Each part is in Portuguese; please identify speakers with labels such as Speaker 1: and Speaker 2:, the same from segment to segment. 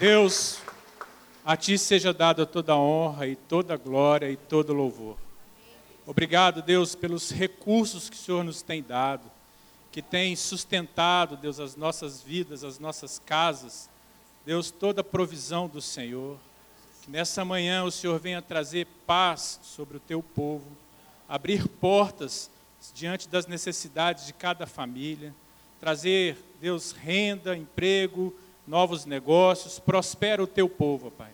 Speaker 1: Deus, a Ti seja dada toda a honra e toda a glória e todo louvor. Obrigado, Deus, pelos recursos que o Senhor nos tem dado, que tem sustentado, Deus, as nossas vidas, as nossas casas. Deus, toda a provisão do Senhor. Que nessa manhã o Senhor venha trazer paz sobre o Teu povo, abrir portas diante das necessidades de cada família, trazer, Deus, renda, emprego, novos negócios, prospera o teu povo, Pai.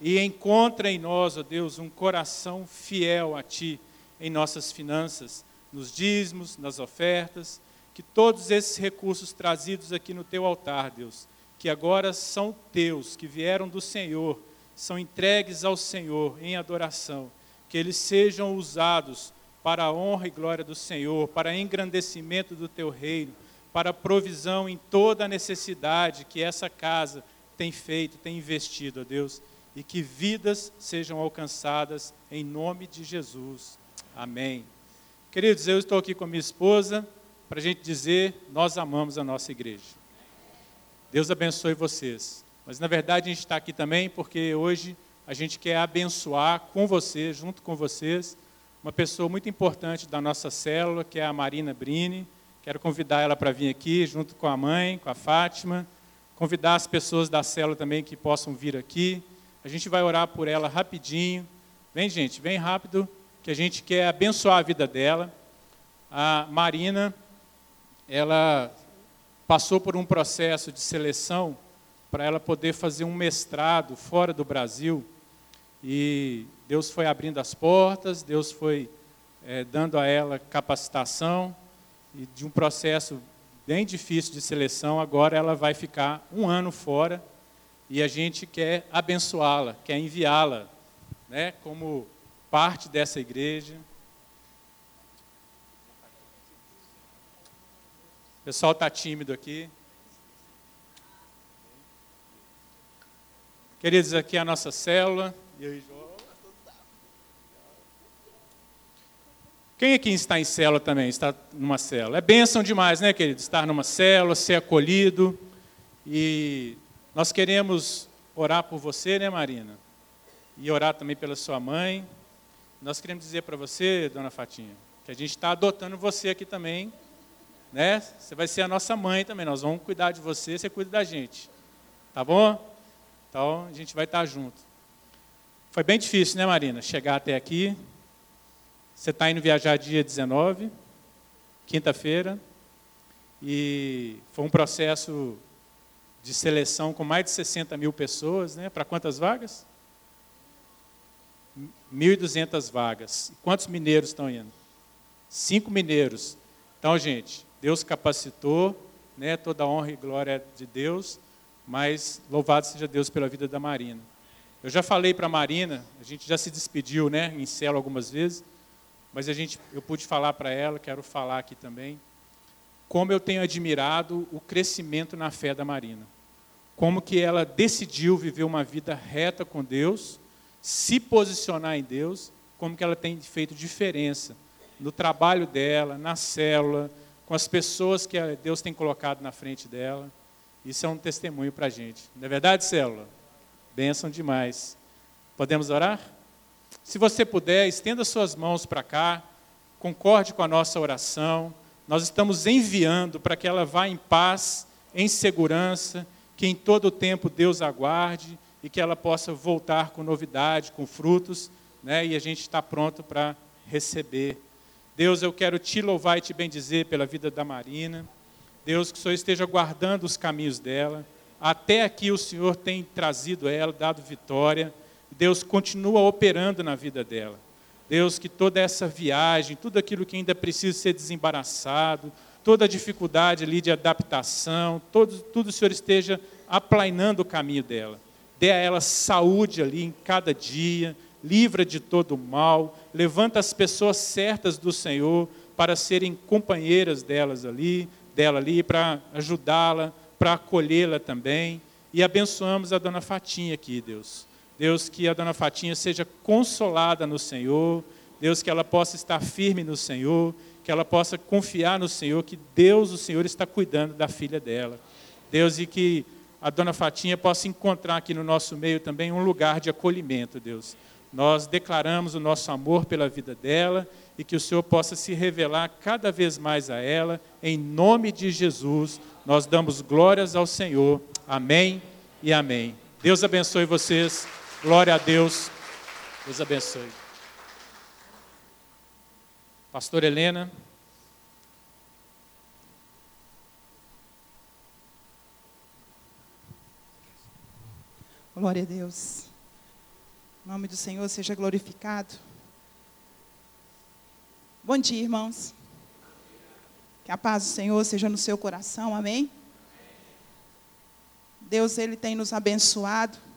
Speaker 1: E encontra em nós, ó Deus, um coração fiel a Ti em nossas finanças, nos dízimos, nas ofertas, que todos esses recursos trazidos aqui no Teu altar, Deus, que agora são Teus, que vieram do Senhor, são entregues ao Senhor em adoração, que eles sejam usados para a honra e glória do Senhor, para engrandecimento do Teu reino, para provisão em toda a necessidade que essa casa tem feito, tem investido, ó Deus, e que vidas sejam alcançadas em nome de Jesus. Amém. Queridos, eu estou aqui com a minha esposa para a gente dizer: nós amamos a nossa igreja. Deus abençoe vocês. Mas na verdade a gente está aqui também porque hoje a gente quer abençoar com vocês, junto com vocês, uma pessoa muito importante da nossa célula, que é a Marina Brini Quero convidar ela para vir aqui, junto com a mãe, com a Fátima. Convidar as pessoas da célula também que possam vir aqui. A gente vai orar por ela rapidinho. Vem, gente, vem rápido, que a gente quer abençoar a vida dela. A Marina, ela passou por um processo de seleção para ela poder fazer um mestrado fora do Brasil. E Deus foi abrindo as portas, Deus foi é, dando a ela capacitação e de um processo bem difícil de seleção, agora ela vai ficar um ano fora e a gente quer abençoá-la, quer enviá-la né, como parte dessa igreja. O pessoal está tímido aqui. Queridos, aqui é a nossa célula. E aí, João? Quem aqui está em célula também? Está numa célula? É bênção demais, né, querido? Estar numa célula, ser acolhido. E nós queremos orar por você, né, Marina? E orar também pela sua mãe. Nós queremos dizer para você, dona Fatinha, que a gente está adotando você aqui também. Né? Você vai ser a nossa mãe também. Nós vamos cuidar de você, você cuida da gente. Tá bom? Então a gente vai estar junto. Foi bem difícil, né, Marina? Chegar até aqui. Você está indo viajar dia 19, quinta-feira, e foi um processo de seleção com mais de 60 mil pessoas, né? Para quantas vagas? 1.200 vagas. Quantos mineiros estão indo? Cinco mineiros. Então, gente, Deus capacitou, né? Toda a honra e glória de Deus, mas louvado seja Deus pela vida da Marina. Eu já falei para a Marina, a gente já se despediu, né? Em cela algumas vezes mas a gente, eu pude falar para ela, quero falar aqui também, como eu tenho admirado o crescimento na fé da Marina. Como que ela decidiu viver uma vida reta com Deus, se posicionar em Deus, como que ela tem feito diferença no trabalho dela, na célula, com as pessoas que Deus tem colocado na frente dela. Isso é um testemunho para a gente. Não é verdade, célula? Bênção demais. Podemos orar? Se você puder, estenda suas mãos para cá, concorde com a nossa oração. Nós estamos enviando para que ela vá em paz, em segurança, que em todo o tempo Deus aguarde e que ela possa voltar com novidade, com frutos, né? e a gente está pronto para receber. Deus, eu quero te louvar e te bendizer pela vida da Marina. Deus, que o Senhor esteja guardando os caminhos dela. Até aqui o Senhor tem trazido ela, dado vitória. Deus continua operando na vida dela. Deus, que toda essa viagem, tudo aquilo que ainda precisa ser desembaraçado, toda a dificuldade ali de adaptação, todo, tudo o Senhor esteja aplainando o caminho dela. Dê a ela saúde ali em cada dia, livra de todo o mal, levanta as pessoas certas do Senhor para serem companheiras delas ali, dela ali, para ajudá-la, para acolhê-la também. E abençoamos a dona Fatinha aqui, Deus. Deus, que a dona Fatinha seja consolada no Senhor. Deus, que ela possa estar firme no Senhor, que ela possa confiar no Senhor, que Deus, o Senhor, está cuidando da filha dela. Deus, e que a dona Fatinha possa encontrar aqui no nosso meio também um lugar de acolhimento, Deus. Nós declaramos o nosso amor pela vida dela e que o Senhor possa se revelar cada vez mais a ela, em nome de Jesus. Nós damos glórias ao Senhor. Amém e amém. Deus abençoe vocês. Glória a Deus. Deus abençoe. Pastor Helena.
Speaker 2: Glória a Deus. O nome do Senhor seja glorificado. Bom dia, irmãos. Que a paz do Senhor seja no seu coração, amém? Deus, Ele tem nos abençoado.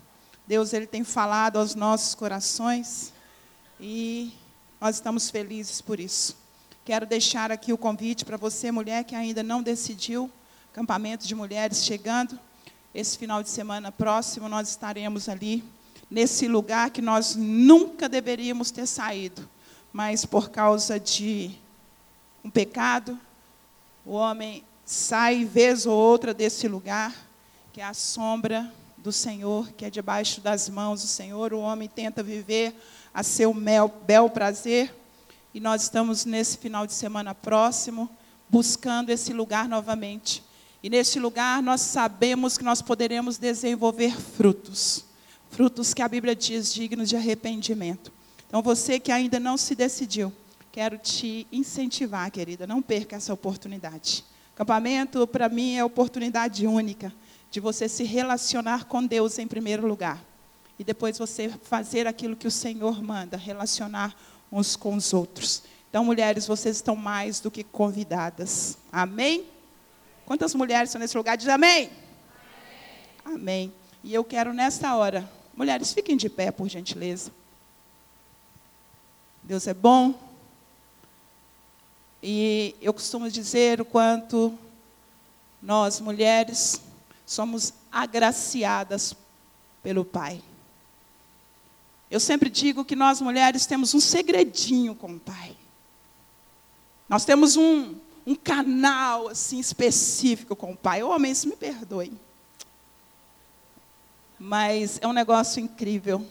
Speaker 2: Deus, Ele tem falado aos nossos corações. E nós estamos felizes por isso. Quero deixar aqui o convite para você, mulher, que ainda não decidiu. Campamento de mulheres chegando. Esse final de semana próximo, nós estaremos ali, nesse lugar que nós nunca deveríamos ter saído, mas por causa de um pecado, o homem sai vez ou outra desse lugar, que é a sombra do Senhor, que é debaixo das mãos do Senhor. O homem tenta viver a seu mel, bel prazer, e nós estamos nesse final de semana próximo buscando esse lugar novamente. E neste lugar nós sabemos que nós poderemos desenvolver frutos. Frutos que a Bíblia diz dignos de arrependimento. Então você que ainda não se decidiu, quero te incentivar, querida, não perca essa oportunidade. Acampamento, para mim, é oportunidade única de você se relacionar com Deus em primeiro lugar. E depois você fazer aquilo que o Senhor manda, relacionar uns com os outros. Então, mulheres, vocês estão mais do que convidadas. Amém? Quantas mulheres estão nesse lugar? Diz amém. amém. Amém. E eu quero nesta hora, mulheres, fiquem de pé, por gentileza. Deus é bom. E eu costumo dizer o quanto nós, mulheres, somos agraciadas pelo Pai. Eu sempre digo que nós, mulheres, temos um segredinho com o Pai. Nós temos um, um canal assim específico com o pai. Homens, me perdoem. Mas é um negócio incrível.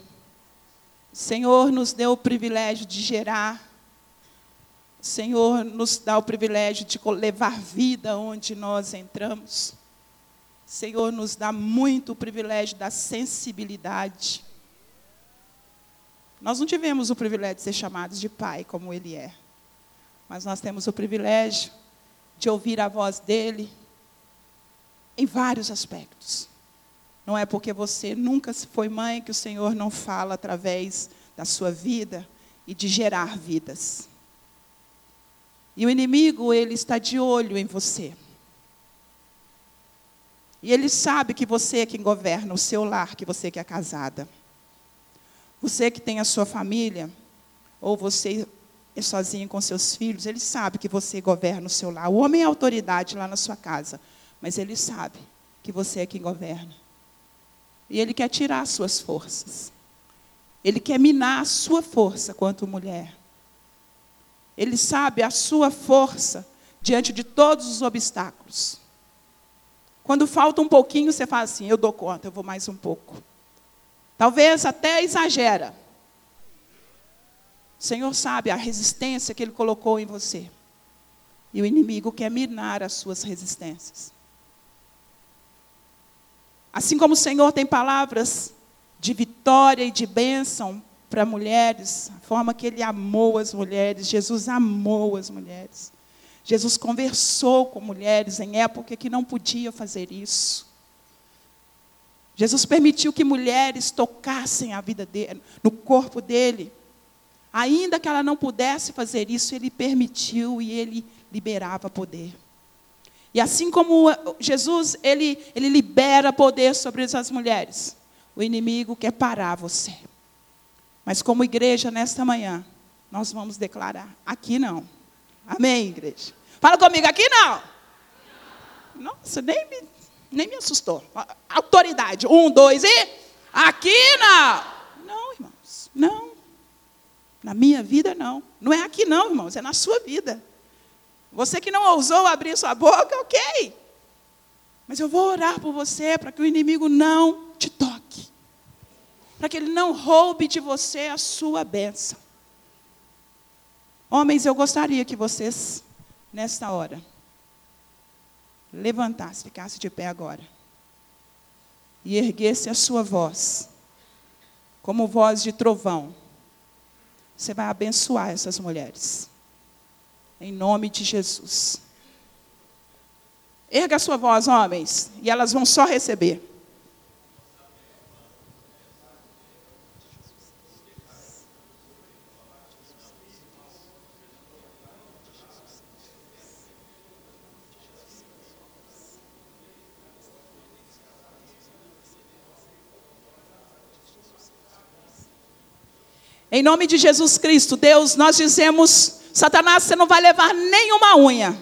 Speaker 2: O Senhor nos deu o privilégio de gerar. O Senhor nos dá o privilégio de levar vida onde nós entramos. Senhor nos dá muito o privilégio da sensibilidade. Nós não tivemos o privilégio de ser chamados de pai como ele é. Mas nós temos o privilégio de ouvir a voz dele em vários aspectos. Não é porque você nunca foi mãe que o Senhor não fala através da sua vida e de gerar vidas. E o inimigo, ele está de olho em você. E ele sabe que você é quem governa o seu lar, que você que é casada. Você que tem a sua família, ou você é sozinho com seus filhos, ele sabe que você governa o seu lar. O homem é autoridade lá na sua casa, mas ele sabe que você é quem governa. E ele quer tirar as suas forças. Ele quer minar a sua força quanto mulher. Ele sabe a sua força diante de todos os obstáculos. Quando falta um pouquinho, você fala assim: eu dou conta, eu vou mais um pouco. Talvez até exagera. O Senhor sabe a resistência que Ele colocou em você. E o inimigo quer minar as suas resistências. Assim como o Senhor tem palavras de vitória e de bênção para mulheres, a forma que Ele amou as mulheres, Jesus amou as mulheres. Jesus conversou com mulheres em época que não podia fazer isso. Jesus permitiu que mulheres tocassem a vida dele, no corpo dele. Ainda que ela não pudesse fazer isso, ele permitiu e ele liberava poder. E assim como Jesus, ele, ele libera poder sobre as mulheres, o inimigo quer parar você. Mas como igreja, nesta manhã, nós vamos declarar: aqui não. Amém, igreja? Fala comigo, aqui não. Nossa, nem me, nem me assustou. Autoridade. Um, dois e. Aqui não. Não, irmãos. Não. Na minha vida, não. Não é aqui, não, irmãos, é na sua vida. Você que não ousou abrir sua boca, ok. Mas eu vou orar por você para que o inimigo não te toque. Para que ele não roube de você a sua bênção. Homens, eu gostaria que vocês, nesta hora, levantassem, ficassem de pé agora. E erguesse a sua voz, como voz de trovão. Você vai abençoar essas mulheres. Em nome de Jesus. Erga a sua voz, homens, e elas vão só receber. Em nome de Jesus Cristo, Deus, nós dizemos: Satanás, você não vai levar nenhuma unha.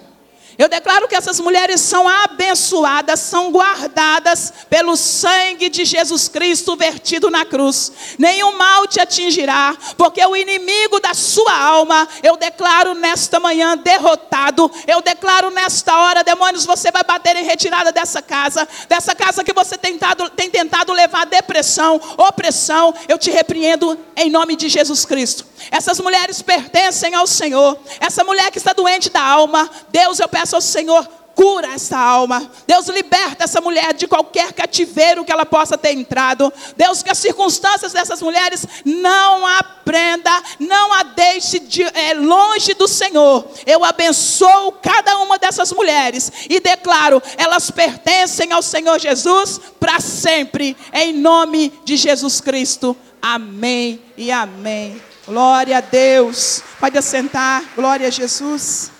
Speaker 2: Eu declaro que essas mulheres são abençoadas, são guardadas pelo sangue de Jesus Cristo vertido na cruz. Nenhum mal te atingirá, porque o inimigo da sua alma, eu declaro nesta manhã derrotado. Eu declaro nesta hora, demônios, você vai bater em retirada dessa casa, dessa casa que você tentado, tem tentado levar depressão, opressão. Eu te repreendo em nome de Jesus Cristo. Essas mulheres pertencem ao Senhor. Essa mulher que está doente da alma, Deus, eu peço peço ao Senhor, cura essa alma. Deus liberta essa mulher de qualquer cativeiro que ela possa ter entrado. Deus, que as circunstâncias dessas mulheres não aprenda, não a deixe de, é, longe do Senhor. Eu abençoo cada uma dessas mulheres e declaro, elas pertencem ao Senhor Jesus para sempre, em nome de Jesus Cristo. Amém e amém. Glória a Deus. Pode assentar. Glória a Jesus.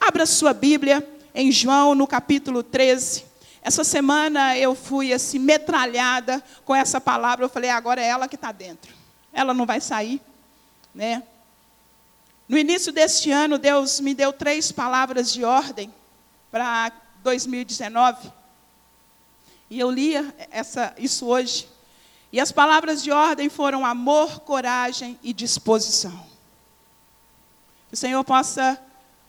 Speaker 2: Abra sua Bíblia em João, no capítulo 13. Essa semana eu fui assim, metralhada com essa palavra. Eu falei, agora é ela que está dentro. Ela não vai sair. Né? No início deste ano, Deus me deu três palavras de ordem para 2019. E eu li essa, isso hoje. E as palavras de ordem foram amor, coragem e disposição. Que o Senhor possa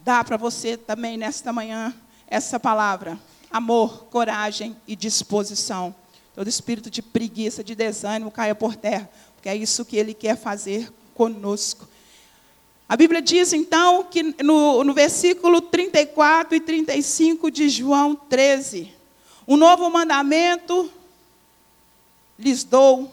Speaker 2: dar para você também nesta manhã essa palavra: amor, coragem e disposição. Todo espírito de preguiça, de desânimo caia por terra, porque é isso que Ele quer fazer conosco. A Bíblia diz então que no, no versículo 34 e 35 de João 13: Um novo mandamento lhes dou,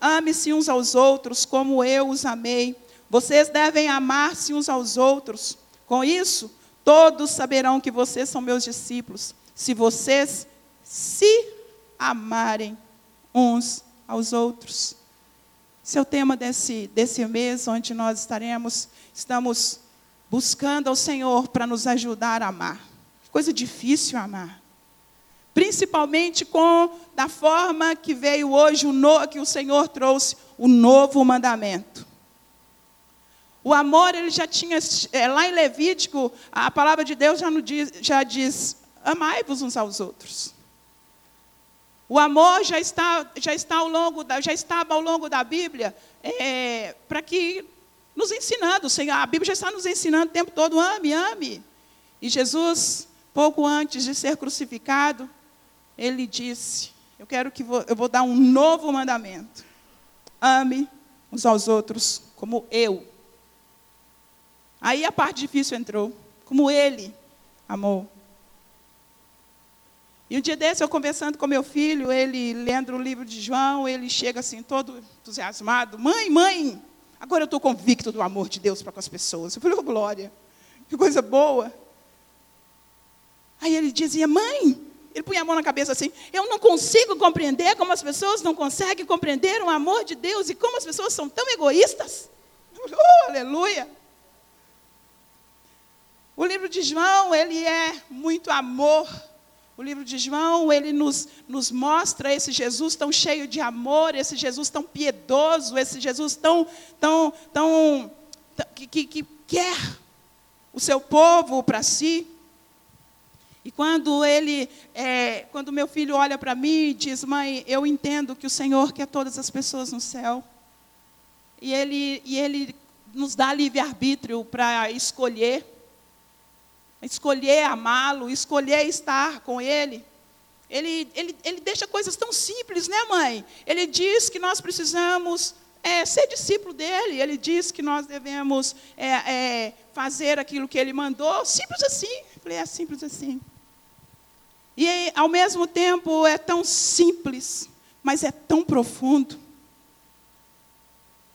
Speaker 2: ame-se uns aos outros como eu os amei. Vocês devem amar-se uns aos outros. Com isso, todos saberão que vocês são meus discípulos, se vocês se amarem uns aos outros. Esse é o tema desse, desse mês, onde nós estaremos, estamos buscando ao Senhor para nos ajudar a amar. Coisa difícil amar. Principalmente com da forma que veio hoje o no, que o Senhor trouxe o novo mandamento. O amor, ele já tinha, é, lá em Levítico, a palavra de Deus já, diz, já diz: amai-vos uns aos outros. O amor já está, já está ao longo da, já estava ao longo da Bíblia é, para que nos ensinando, a Bíblia já está nos ensinando o tempo todo, ame, ame. E Jesus, pouco antes de ser crucificado, ele disse: Eu quero que vou, eu vou dar um novo mandamento. Ame uns aos outros como eu Aí a parte difícil entrou, como ele amou. E um dia desse, eu conversando com meu filho, ele lendo o livro de João, ele chega assim, todo entusiasmado: Mãe, mãe, agora eu estou convicto do amor de Deus para com as pessoas. Eu falei: oh, Glória, que coisa boa. Aí ele dizia: Mãe, ele punha a mão na cabeça assim: Eu não consigo compreender como as pessoas não conseguem compreender o amor de Deus e como as pessoas são tão egoístas. Oh, aleluia! O livro de João, ele é muito amor. O livro de João, ele nos, nos mostra esse Jesus tão cheio de amor, esse Jesus tão piedoso, esse Jesus tão, tão, tão, que, que, que quer o seu povo para si. E quando ele, é, quando meu filho olha para mim e diz, mãe, eu entendo que o Senhor quer todas as pessoas no céu. E ele, e ele nos dá livre-arbítrio para escolher escolher amá-lo, escolher estar com ele. Ele, ele, ele deixa coisas tão simples, né, mãe? Ele diz que nós precisamos é, ser discípulo dele. Ele diz que nós devemos é, é, fazer aquilo que ele mandou. Simples assim. Eu falei, é simples assim. E ao mesmo tempo é tão simples, mas é tão profundo.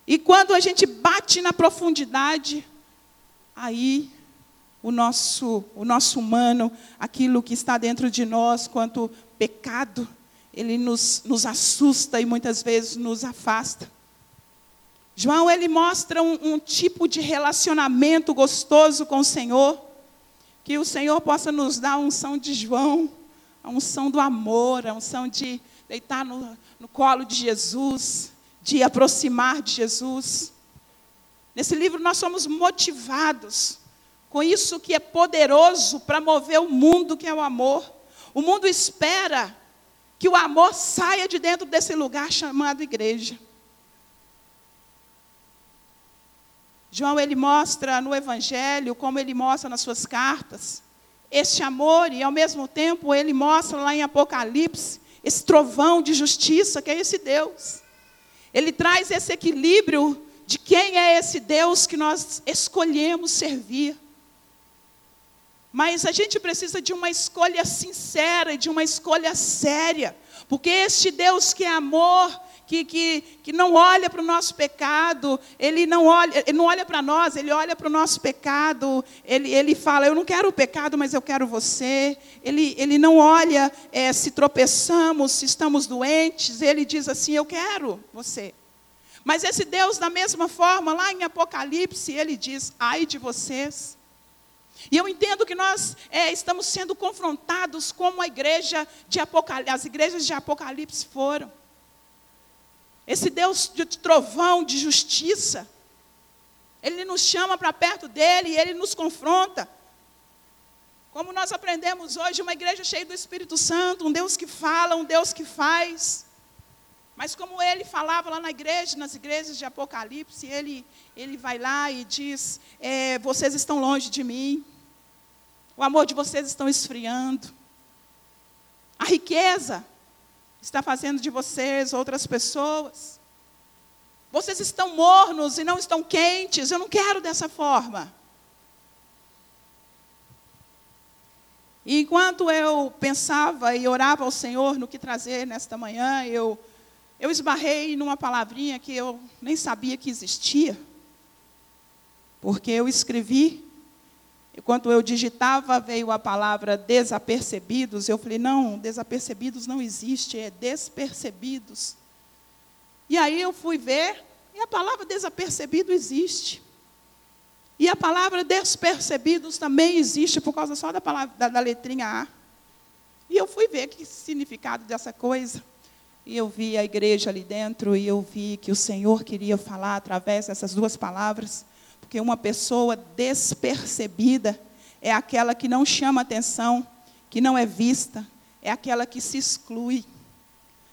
Speaker 2: E quando a gente bate na profundidade, aí o nosso, o nosso humano, aquilo que está dentro de nós, quanto pecado, ele nos, nos assusta e muitas vezes nos afasta. João, ele mostra um, um tipo de relacionamento gostoso com o Senhor, que o Senhor possa nos dar a unção de João, a unção do amor, a unção de deitar no, no colo de Jesus, de aproximar de Jesus. Nesse livro nós somos motivados com isso que é poderoso para mover o mundo, que é o amor. O mundo espera que o amor saia de dentro desse lugar chamado igreja. João ele mostra no evangelho, como ele mostra nas suas cartas, este amor e ao mesmo tempo ele mostra lá em Apocalipse esse trovão de justiça que é esse Deus. Ele traz esse equilíbrio de quem é esse Deus que nós escolhemos servir. Mas a gente precisa de uma escolha sincera, de uma escolha séria, porque este Deus que é amor, que, que, que não olha para o nosso pecado, ele não olha, ele não olha para nós, ele olha para o nosso pecado, ele, ele fala, eu não quero o pecado, mas eu quero você. Ele, ele não olha é, se tropeçamos, se estamos doentes, ele diz assim, eu quero você. Mas esse Deus, da mesma forma, lá em Apocalipse, ele diz, ai de vocês e eu entendo que nós é, estamos sendo confrontados como a igreja de Apocalipse, as igrejas de Apocalipse foram. Esse Deus de trovão, de justiça, Ele nos chama para perto dele e Ele nos confronta. Como nós aprendemos hoje, uma igreja cheia do Espírito Santo, um Deus que fala, um Deus que faz. Mas como ele falava lá na igreja, nas igrejas de Apocalipse, ele, ele vai lá e diz: é, Vocês estão longe de mim, o amor de vocês estão esfriando. A riqueza está fazendo de vocês outras pessoas. Vocês estão mornos e não estão quentes. Eu não quero dessa forma. E enquanto eu pensava e orava ao Senhor no que trazer nesta manhã, eu, eu esbarrei numa palavrinha que eu nem sabia que existia. Porque eu escrevi Enquanto eu digitava, veio a palavra desapercebidos. Eu falei, não, desapercebidos não existe, é despercebidos. E aí eu fui ver, e a palavra desapercebido existe. E a palavra despercebidos também existe, por causa só da, palavra, da, da letrinha A. E eu fui ver que significado dessa coisa. E eu vi a igreja ali dentro, e eu vi que o Senhor queria falar através dessas duas palavras. Porque uma pessoa despercebida é aquela que não chama atenção, que não é vista, é aquela que se exclui.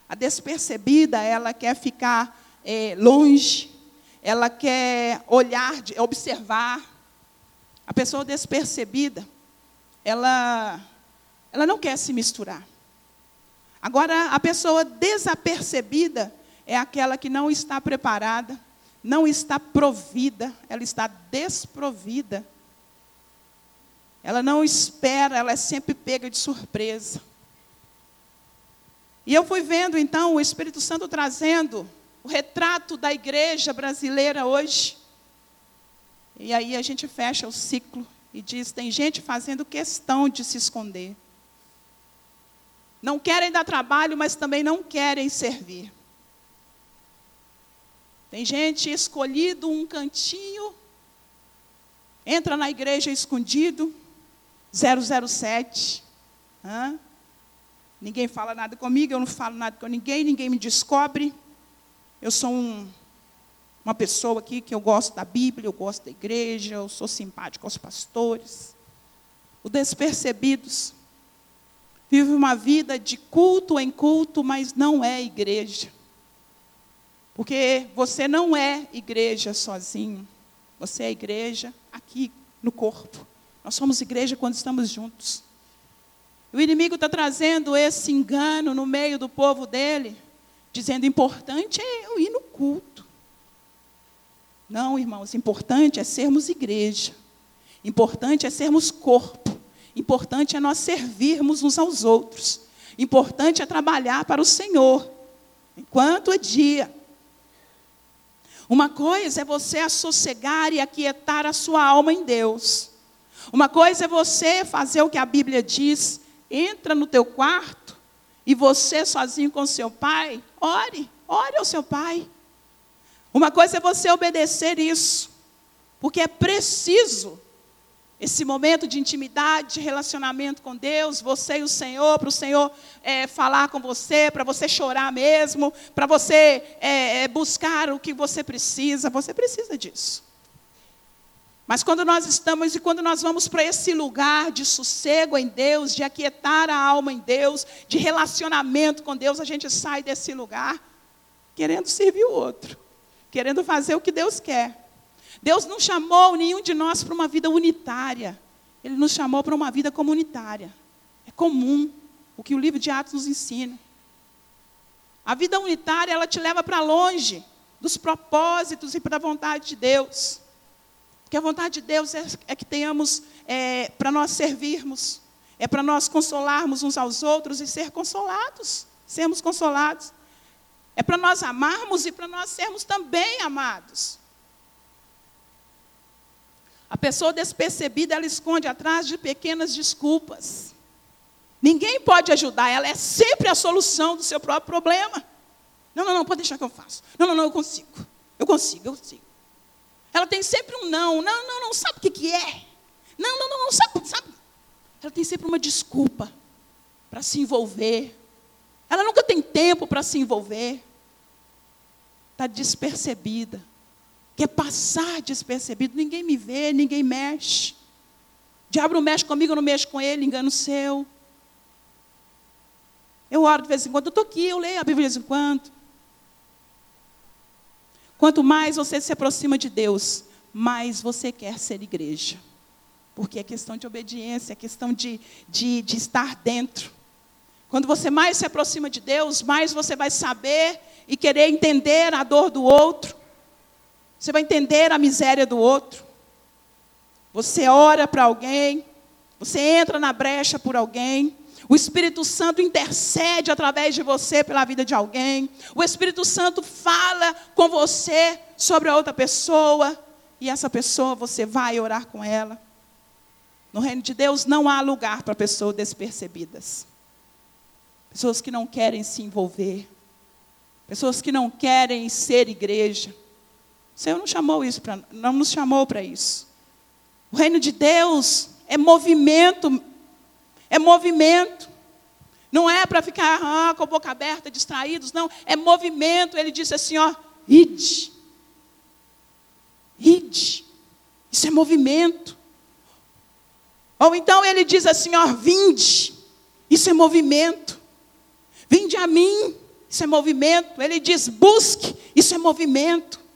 Speaker 2: A despercebida, ela quer ficar é, longe, ela quer olhar, observar. A pessoa despercebida, ela, ela não quer se misturar. Agora, a pessoa desapercebida é aquela que não está preparada, não está provida, ela está desprovida. Ela não espera, ela é sempre pega de surpresa. E eu fui vendo então o Espírito Santo trazendo o retrato da igreja brasileira hoje. E aí a gente fecha o ciclo e diz: tem gente fazendo questão de se esconder. Não querem dar trabalho, mas também não querem servir. Tem gente escolhido um cantinho, entra na igreja escondido, 007. Hã? Ninguém fala nada comigo, eu não falo nada com ninguém, ninguém me descobre. Eu sou um, uma pessoa aqui que eu gosto da Bíblia, eu gosto da igreja, eu sou simpático aos pastores. Os despercebidos vive uma vida de culto em culto, mas não é igreja. Porque você não é igreja sozinho. Você é igreja aqui no corpo. Nós somos igreja quando estamos juntos. O inimigo está trazendo esse engano no meio do povo dele, dizendo: importante é eu ir no culto. Não, irmãos, importante é sermos igreja. Importante é sermos corpo. Importante é nós servirmos uns aos outros. Importante é trabalhar para o Senhor, enquanto é dia. Uma coisa é você assossegar e aquietar a sua alma em Deus. Uma coisa é você fazer o que a Bíblia diz, entra no teu quarto e você sozinho com seu pai, ore, ore ao seu pai. Uma coisa é você obedecer isso, porque é preciso esse momento de intimidade, de relacionamento com Deus, você e o Senhor, para o Senhor é, falar com você, para você chorar mesmo, para você é, é, buscar o que você precisa, você precisa disso. Mas quando nós estamos e quando nós vamos para esse lugar de sossego em Deus, de aquietar a alma em Deus, de relacionamento com Deus, a gente sai desse lugar querendo servir o outro, querendo fazer o que Deus quer. Deus não chamou nenhum de nós para uma vida unitária. Ele nos chamou para uma vida comunitária. É comum o que o livro de Atos nos ensina. A vida unitária, ela te leva para longe dos propósitos e para a vontade de Deus. Porque a vontade de Deus é, é que tenhamos, é, para nós servirmos, é para nós consolarmos uns aos outros e ser consolados, sermos consolados. É para nós amarmos e para nós sermos também amados. A pessoa despercebida, ela esconde atrás de pequenas desculpas. Ninguém pode ajudar, ela é sempre a solução do seu próprio problema. Não, não, não, pode deixar que eu faço. Não, não, não, eu consigo. Eu consigo, eu consigo. Ela tem sempre um não. Não, não, não, sabe o que, que é? Não, não, não, não, sabe, sabe. Ela tem sempre uma desculpa para se envolver. Ela nunca tem tempo para se envolver. Está despercebida quer passar despercebido. Ninguém me vê, ninguém mexe. O diabo não mexe comigo, eu não mexo com ele, engano seu. Eu oro de vez em quando, eu estou aqui, eu leio a Bíblia de vez em quando. Quanto mais você se aproxima de Deus, mais você quer ser igreja. Porque é questão de obediência, é questão de, de, de estar dentro. Quando você mais se aproxima de Deus, mais você vai saber e querer entender a dor do outro. Você vai entender a miséria do outro. Você ora para alguém, você entra na brecha por alguém. O Espírito Santo intercede através de você pela vida de alguém. O Espírito Santo fala com você sobre a outra pessoa. E essa pessoa você vai orar com ela. No reino de Deus não há lugar para pessoas despercebidas. Pessoas que não querem se envolver. Pessoas que não querem ser igreja. O Senhor não chamou isso para, não nos chamou para isso. O reino de Deus é movimento, é movimento. Não é para ficar ah, com a boca aberta, distraídos, não. É movimento. Ele disse assim, ó, ide. Ide. Isso é movimento. Ou então ele diz assim, ó, vinde. Isso é movimento. Vinde a mim. Isso é movimento. Ele diz, busque. Isso é movimento.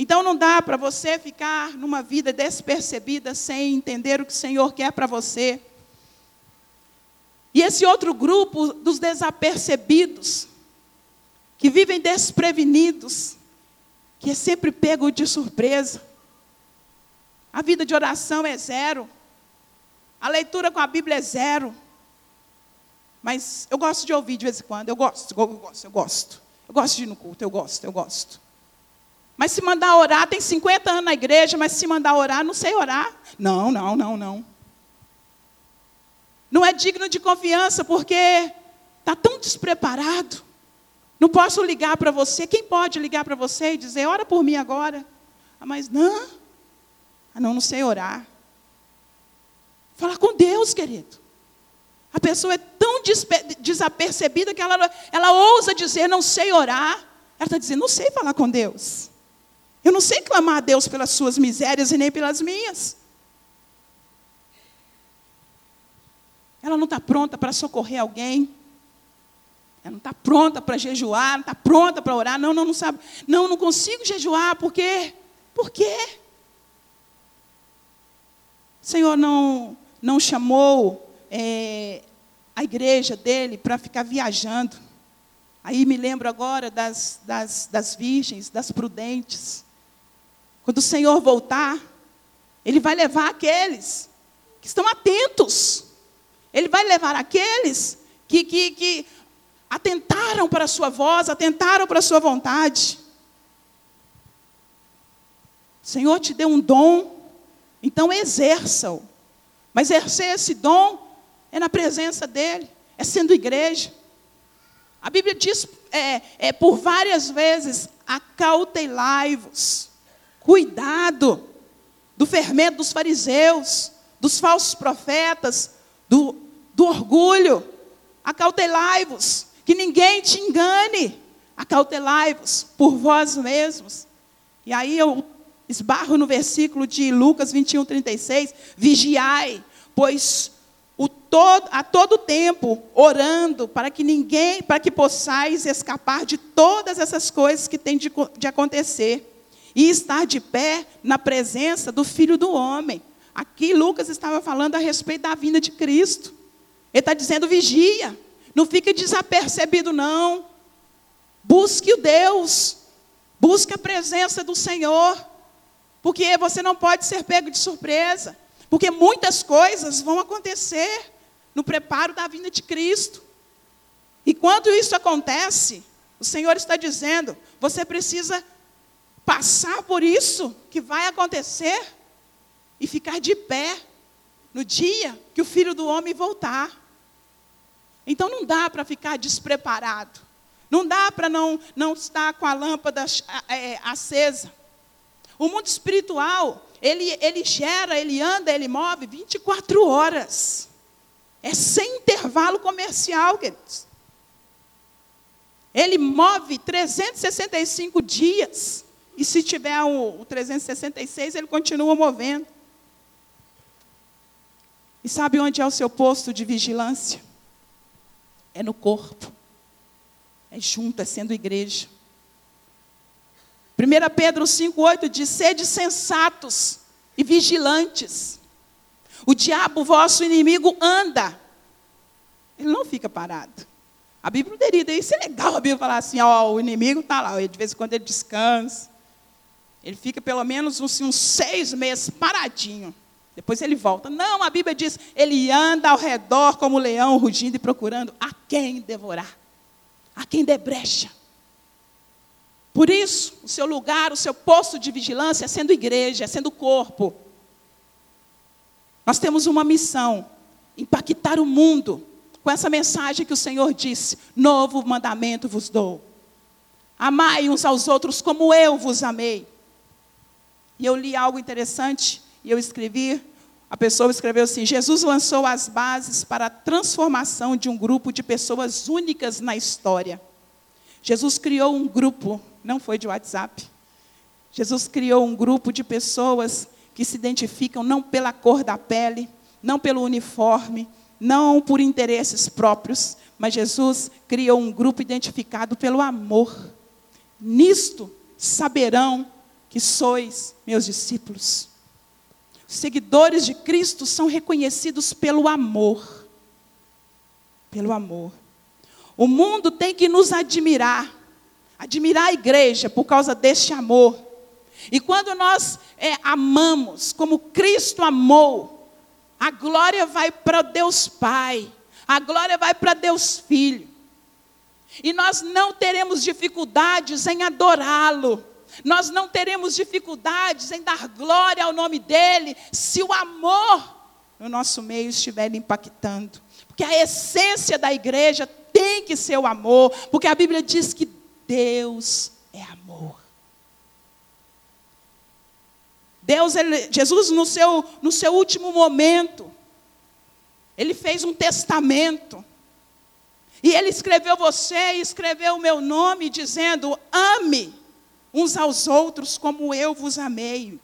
Speaker 2: Então não dá para você ficar numa vida despercebida sem entender o que o Senhor quer para você. E esse outro grupo dos desapercebidos, que vivem desprevenidos, que é sempre pego de surpresa. A vida de oração é zero. A leitura com a Bíblia é zero. Mas eu gosto de ouvir de vez em quando, eu gosto, eu gosto, eu gosto. Eu gosto de ir no culto, eu gosto, eu gosto. Mas se mandar orar, tem 50 anos na igreja, mas se mandar orar, não sei orar. Não, não, não, não. Não é digno de confiança, porque está tão despreparado. Não posso ligar para você. Quem pode ligar para você e dizer, ora por mim agora? Ah, mas não. Ah, não, não sei orar. Falar com Deus, querido. A pessoa é tão desapercebida que ela, ela ousa dizer, não sei orar. Ela está dizendo, não sei falar com Deus. Eu não sei clamar a Deus pelas suas misérias e nem pelas minhas. Ela não está pronta para socorrer alguém. Ela não está pronta para jejuar, não está pronta para orar. Não, não, não sabe. Não, não consigo jejuar, por quê? Por quê? Senhor, não, não chamou é, a igreja dele para ficar viajando. Aí me lembro agora das, das, das virgens, das prudentes. Quando o Senhor voltar, Ele vai levar aqueles que estão atentos. Ele vai levar aqueles que, que, que atentaram para a sua voz, atentaram para a sua vontade. O Senhor te deu um dom, então exerça-o. Mas exercer esse dom é na presença dEle, é sendo igreja. A Bíblia diz é, é, por várias vezes: acautelai-vos, cuidado do fermento dos fariseus, dos falsos profetas, do, do orgulho. Acautelai-vos, que ninguém te engane. Acautelai-vos por vós mesmos. E aí eu esbarro no versículo de Lucas 21, 36. Vigiai, pois todo, a todo tempo orando para que ninguém, para que possais escapar de todas essas coisas que têm de, de acontecer e estar de pé na presença do Filho do Homem. Aqui Lucas estava falando a respeito da vinda de Cristo. Ele está dizendo vigia, não fique desapercebido não. Busque o Deus, busque a presença do Senhor, porque você não pode ser pego de surpresa, porque muitas coisas vão acontecer no preparo da vinda de Cristo. E quando isso acontece, o Senhor está dizendo: você precisa passar por isso que vai acontecer e ficar de pé no dia que o filho do homem voltar. Então não dá para ficar despreparado. Não dá para não, não estar com a lâmpada é, acesa. O mundo espiritual, ele, ele gera, ele anda, ele move 24 horas. É sem intervalo comercial, queridos. Ele move 365 dias. E se tiver o, o 366, ele continua movendo. E sabe onde é o seu posto de vigilância? É no corpo. É junto, é sendo igreja. 1 Pedro 5,8 diz: sede sensatos e vigilantes. O diabo, vosso inimigo, anda. Ele não fica parado. A Bíblia poderia, isso é legal a Bíblia falar assim, ó, o inimigo está lá, de vez em quando ele descansa. Ele fica pelo menos uns, uns seis meses paradinho. Depois ele volta. Não, a Bíblia diz, ele anda ao redor como leão rugindo e procurando a quem devorar, a quem dê brecha. Por isso, o seu lugar, o seu posto de vigilância é sendo igreja, é sendo corpo. Nós temos uma missão: impactar o mundo com essa mensagem que o Senhor disse: Novo mandamento vos dou. Amai uns aos outros como eu vos amei. E eu li algo interessante e eu escrevi, a pessoa escreveu assim: Jesus lançou as bases para a transformação de um grupo de pessoas únicas na história. Jesus criou um grupo, não foi de WhatsApp. Jesus criou um grupo de pessoas que se identificam não pela cor da pele, não pelo uniforme, não por interesses próprios, mas Jesus criou um grupo identificado pelo amor. Nisto saberão que sois meus discípulos. Os seguidores de Cristo são reconhecidos pelo amor. Pelo amor. O mundo tem que nos admirar, admirar a igreja por causa deste amor. E quando nós é, amamos como Cristo amou, a glória vai para Deus Pai, a glória vai para Deus Filho. E nós não teremos dificuldades em adorá-lo, nós não teremos dificuldades em dar glória ao nome dEle, se o amor no nosso meio estiver impactando. Porque a essência da igreja tem que ser o amor, porque a Bíblia diz que Deus é amor. Deus, ele, Jesus, no seu, no seu último momento, ele fez um testamento. E ele escreveu você e escreveu o meu nome, dizendo: ame uns aos outros como eu vos amei.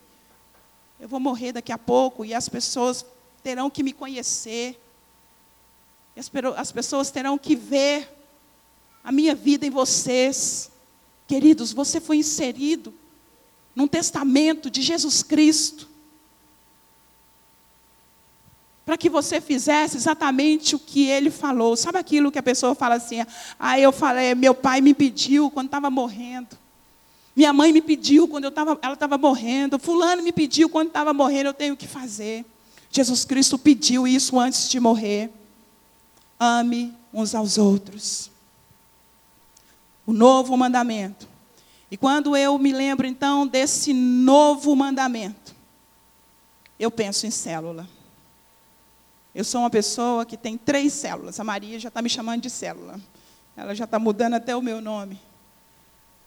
Speaker 2: Eu vou morrer daqui a pouco e as pessoas terão que me conhecer. As, as pessoas terão que ver a minha vida em vocês. Queridos, você foi inserido num testamento de Jesus Cristo. para que você fizesse exatamente o que ele falou. Sabe aquilo que a pessoa fala assim: ah, eu falei, meu pai me pediu quando estava morrendo. Minha mãe me pediu quando eu tava, ela estava morrendo. Fulano me pediu quando estava morrendo, eu tenho que fazer. Jesus Cristo pediu isso antes de morrer. Ame uns aos outros. O novo mandamento. E quando eu me lembro então desse novo mandamento, eu penso em célula. Eu sou uma pessoa que tem três células. A Maria já está me chamando de célula. Ela já está mudando até o meu nome.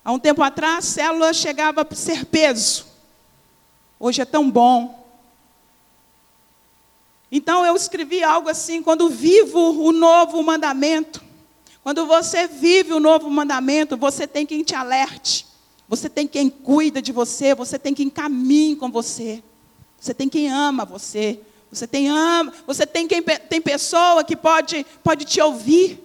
Speaker 2: Há um tempo atrás, célula chegava a ser peso. Hoje é tão bom. Então eu escrevi algo assim: quando vivo o novo mandamento, quando você vive o novo mandamento, você tem quem te alerte, você tem quem cuida de você, você tem quem caminhe com você, você tem quem ama você, você tem ama, você tem quem tem pessoa que pode pode te ouvir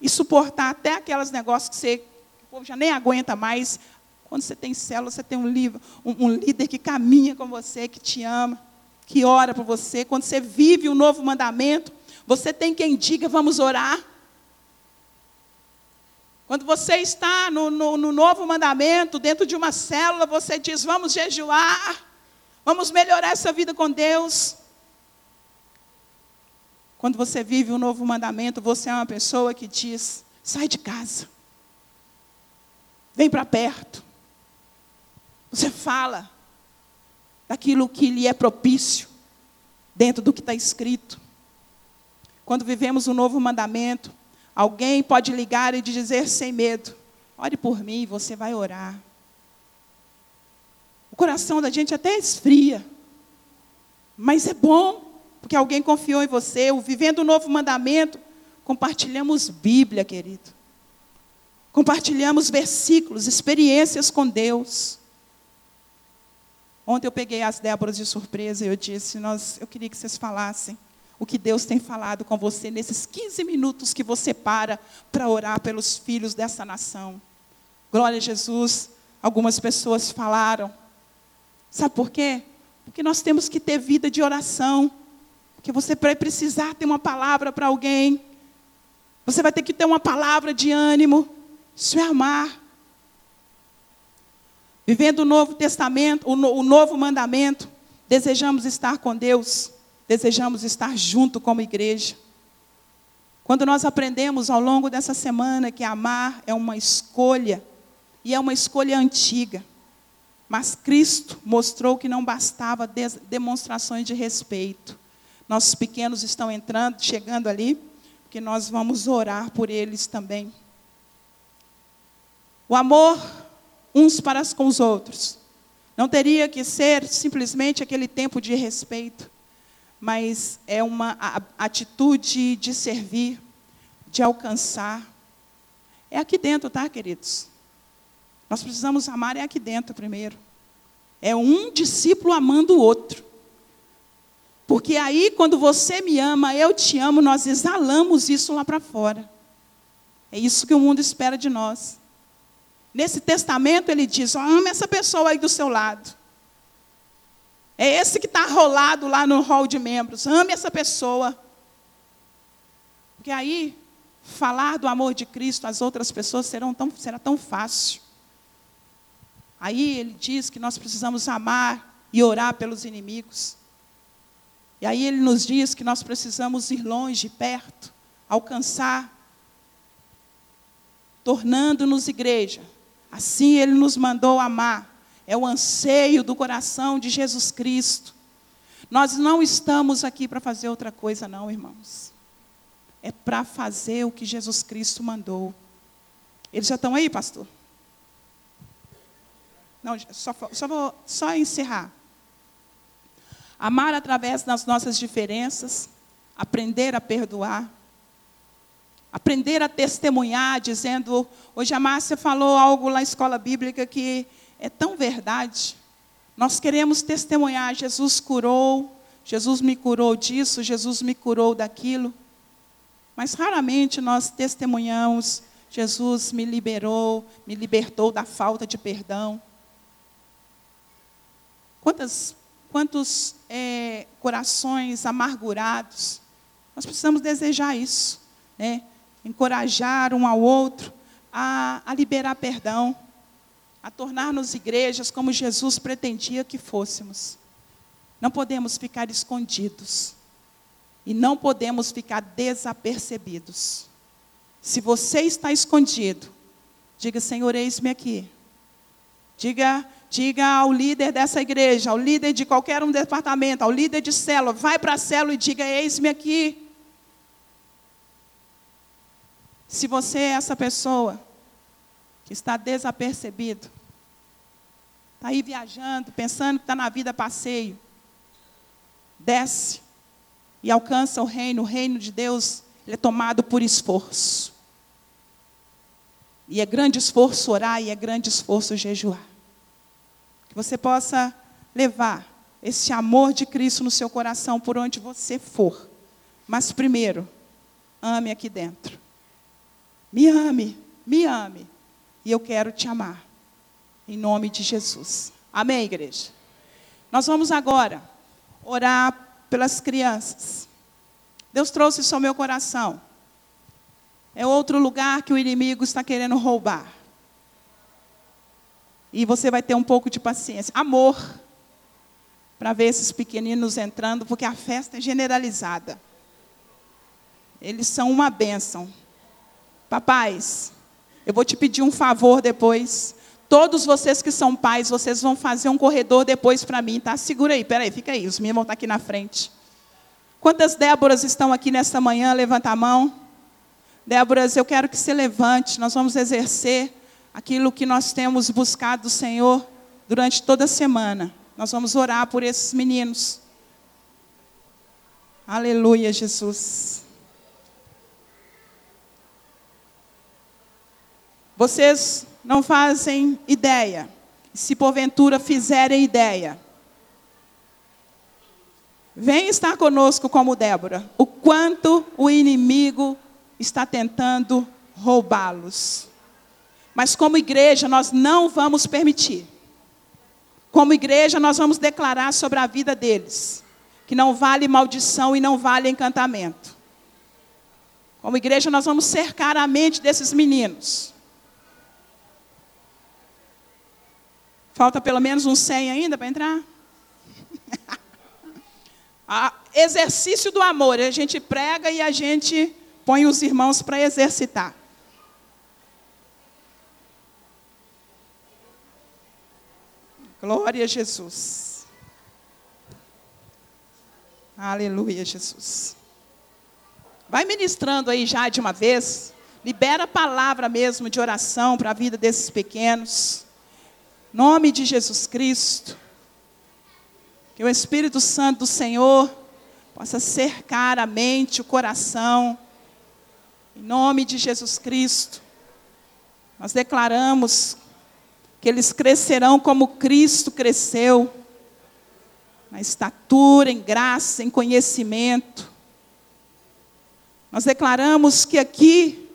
Speaker 2: e suportar até aqueles negócios que você povo já nem aguenta mais. Quando você tem célula, você tem um, livro, um, um líder que caminha com você, que te ama, que ora por você. Quando você vive o novo mandamento, você tem quem diga, vamos orar. Quando você está no, no, no, novo mandamento, dentro de uma célula, você diz: vamos jejuar, vamos melhorar essa vida com Deus. Quando você vive o novo mandamento, você é uma pessoa que diz: sai de casa, Vem para perto. Você fala daquilo que lhe é propício, dentro do que está escrito. Quando vivemos o um novo mandamento, alguém pode ligar e dizer sem medo: ore por mim, você vai orar. O coração da gente até esfria, mas é bom, porque alguém confiou em você. Vivendo o novo mandamento, compartilhamos Bíblia, querido. Compartilhamos versículos, experiências com Deus. Ontem eu peguei as Déboras de surpresa e eu disse: nós, eu queria que vocês falassem o que Deus tem falado com você nesses 15 minutos que você para para orar pelos filhos dessa nação. Glória a Jesus. Algumas pessoas falaram. Sabe por quê? Porque nós temos que ter vida de oração. Porque você vai precisar ter uma palavra para alguém. Você vai ter que ter uma palavra de ânimo. Isso é amar. Vivendo o Novo Testamento, o, no, o novo mandamento, desejamos estar com Deus, desejamos estar junto como igreja. Quando nós aprendemos ao longo dessa semana que amar é uma escolha, e é uma escolha antiga, mas Cristo mostrou que não bastava demonstrações de respeito. Nossos pequenos estão entrando, chegando ali, que nós vamos orar por eles também. O amor uns para com os outros. Não teria que ser simplesmente aquele tempo de respeito, mas é uma atitude de servir, de alcançar. É aqui dentro, tá, queridos? Nós precisamos amar é aqui dentro primeiro. É um discípulo amando o outro. Porque aí, quando você me ama, eu te amo, nós exalamos isso lá para fora. É isso que o mundo espera de nós. Nesse testamento ele diz: ame essa pessoa aí do seu lado. É esse que está rolado lá no hall de membros. Ame essa pessoa. Porque aí, falar do amor de Cristo às outras pessoas serão tão, será tão fácil. Aí ele diz que nós precisamos amar e orar pelos inimigos. E aí ele nos diz que nós precisamos ir longe, perto, alcançar, tornando-nos igreja, Assim ele nos mandou amar. É o anseio do coração de Jesus Cristo. Nós não estamos aqui para fazer outra coisa, não, irmãos. É para fazer o que Jesus Cristo mandou. Eles já estão aí, pastor? Não, só, só vou só encerrar. Amar através das nossas diferenças, aprender a perdoar, aprender a testemunhar, dizendo. Hoje a Márcia falou algo lá na escola bíblica que é tão verdade. Nós queremos testemunhar: Jesus curou, Jesus me curou disso, Jesus me curou daquilo. Mas raramente nós testemunhamos: Jesus me liberou, me libertou da falta de perdão. Quantas, quantos é, corações amargurados. Nós precisamos desejar isso, né? Encorajar um ao outro a, a liberar perdão, a tornar-nos igrejas como Jesus pretendia que fôssemos. Não podemos ficar escondidos e não podemos ficar desapercebidos. Se você está escondido, diga: Senhor, eis-me aqui. Diga, diga ao líder dessa igreja, ao líder de qualquer um departamento, ao líder de célula, vai para a célula e diga: eis-me aqui. Se você é essa pessoa que está desapercebido, está aí viajando, pensando que está na vida passeio, desce e alcança o reino, o reino de Deus, é tomado por esforço. E é grande esforço orar e é grande esforço jejuar. Que você possa levar esse amor de Cristo no seu coração por onde você for. Mas primeiro, ame aqui dentro. Me ame, me ame. E eu quero te amar. Em nome de Jesus. Amém, igreja? Nós vamos agora orar pelas crianças. Deus trouxe isso ao meu coração. É outro lugar que o inimigo está querendo roubar. E você vai ter um pouco de paciência. Amor. Para ver esses pequeninos entrando, porque a festa é generalizada. Eles são uma bênção. Papais, eu vou te pedir um favor depois. Todos vocês que são pais, vocês vão fazer um corredor depois para mim, tá? Segura aí, peraí, fica aí. Os meninos vão estar aqui na frente. Quantas Déboras estão aqui nesta manhã? Levanta a mão. Déboras, eu quero que você levante. Nós vamos exercer aquilo que nós temos buscado do Senhor durante toda a semana. Nós vamos orar por esses meninos. Aleluia, Jesus. Vocês não fazem ideia. Se porventura fizerem ideia, vem estar conosco como Débora. O quanto o inimigo está tentando roubá-los. Mas como igreja, nós não vamos permitir. Como igreja, nós vamos declarar sobre a vida deles que não vale maldição e não vale encantamento. Como igreja, nós vamos cercar a mente desses meninos Falta pelo menos uns 100 ainda para entrar? exercício do amor. A gente prega e a gente põe os irmãos para exercitar. Glória a Jesus. Aleluia, Jesus. Vai ministrando aí já de uma vez. Libera a palavra mesmo de oração para a vida desses pequenos. Nome de Jesus Cristo. Que o Espírito Santo do Senhor possa cercar a mente, o coração. Em nome de Jesus Cristo. Nós declaramos que eles crescerão como Cristo cresceu, na estatura, em graça, em conhecimento. Nós declaramos que aqui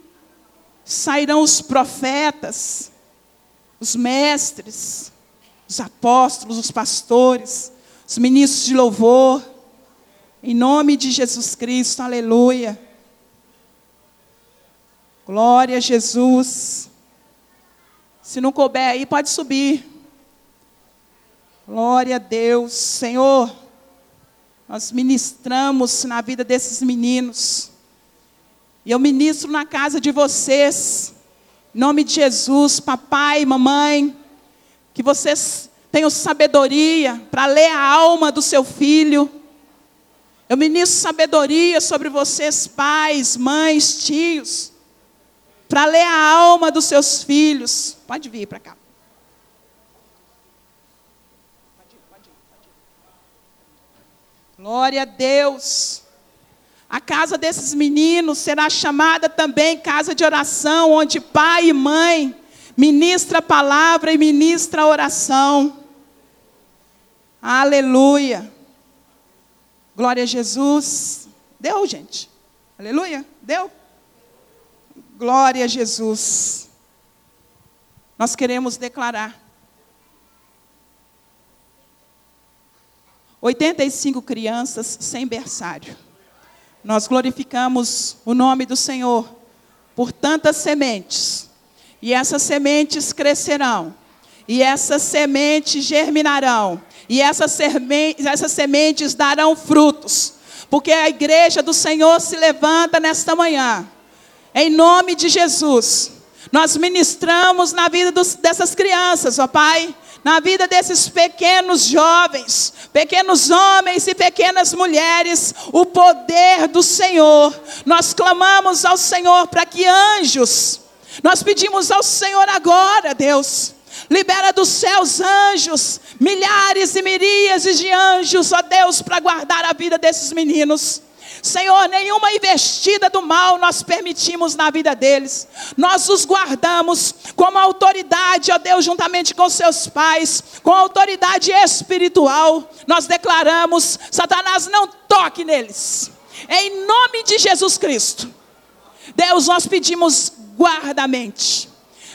Speaker 2: sairão os profetas, os mestres, os apóstolos, os pastores, os ministros de louvor, em nome de Jesus Cristo, aleluia. Glória a Jesus. Se não couber aí, pode subir. Glória a Deus. Senhor, nós ministramos na vida desses meninos. E eu ministro na casa de vocês. Em nome de Jesus, papai, mamãe, que vocês tenham sabedoria para ler a alma do seu filho. Eu ministro sabedoria sobre vocês, pais, mães, tios, para ler a alma dos seus filhos. Pode vir para cá. Glória a Deus. A casa desses meninos será chamada também casa de oração, onde pai e mãe ministra a palavra e ministra a oração. Aleluia. Glória a Jesus. Deu, gente? Aleluia? Deu? Glória a Jesus. Nós queremos declarar 85 crianças sem berçário. Nós glorificamos o nome do Senhor por tantas sementes. E essas sementes crescerão. E essas sementes germinarão. E essas sementes, essas sementes darão frutos. Porque a igreja do Senhor se levanta nesta manhã. Em nome de Jesus. Nós ministramos na vida dos, dessas crianças, ó Pai na vida desses pequenos jovens, pequenos homens e pequenas mulheres, o poder do Senhor. Nós clamamos ao Senhor para que anjos, nós pedimos ao Senhor agora, Deus, libera dos céus anjos, milhares e miríades de anjos, ó Deus, para guardar a vida desses meninos. Senhor, nenhuma investida do mal nós permitimos na vida deles. Nós os guardamos como autoridade, ó Deus, juntamente com seus pais, com autoridade espiritual. Nós declaramos: Satanás não toque neles. Em nome de Jesus Cristo. Deus, nós pedimos guardamente.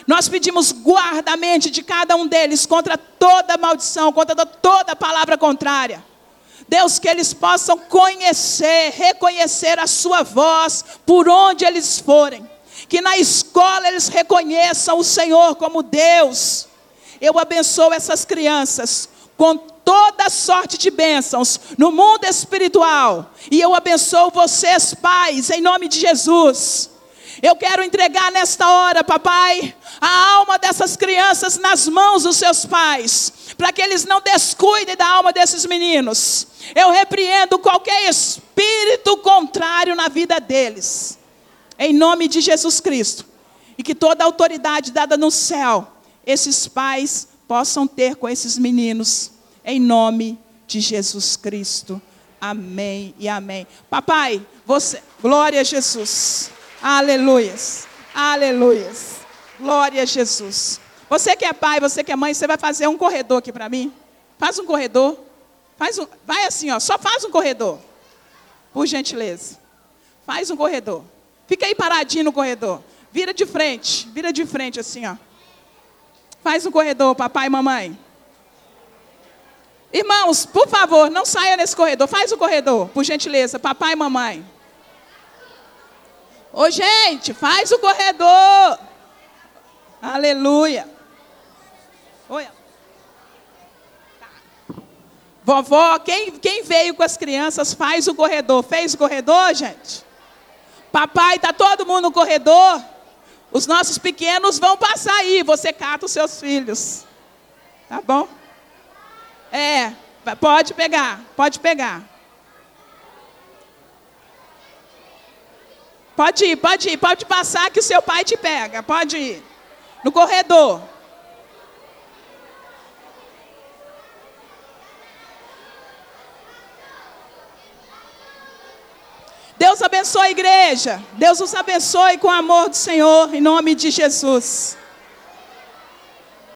Speaker 2: Nós pedimos guardamente de cada um deles contra toda maldição, contra toda palavra contrária. Deus, que eles possam conhecer, reconhecer a Sua voz por onde eles forem. Que na escola eles reconheçam o Senhor como Deus. Eu abençoo essas crianças com toda sorte de bênçãos no mundo espiritual. E eu abençoo vocês, pais, em nome de Jesus. Eu quero entregar nesta hora, papai, a alma dessas crianças nas mãos dos seus pais, para que eles não descuidem da alma desses meninos. Eu repreendo qualquer espírito contrário na vida deles, em nome de Jesus Cristo, e que toda autoridade dada no céu, esses pais possam ter com esses meninos, em nome de Jesus Cristo. Amém e amém. Papai, você, glória a Jesus. Aleluias. Aleluias. Glória a Jesus. Você que é pai, você que é mãe, você vai fazer um corredor aqui para mim? Faz um corredor. Faz um, vai assim, ó, só faz um corredor. Por gentileza. Faz um corredor. Fica aí paradinho no corredor. Vira de frente, vira de frente assim, ó. Faz um corredor, papai e mamãe. Irmãos, por favor, não saia nesse corredor. Faz o corredor, por gentileza, papai e mamãe. Ô, gente, faz o corredor. Aleluia. Oi. Vovó, quem, quem veio com as crianças faz o corredor. Fez o corredor, gente? Papai, está todo mundo no corredor? Os nossos pequenos vão passar aí. Você cata os seus filhos. Tá bom? É, pode pegar, pode pegar. Pode ir, pode ir, pode passar que o seu pai te pega. Pode ir. No corredor. Deus abençoe a igreja. Deus os abençoe com o amor do Senhor, em nome de Jesus.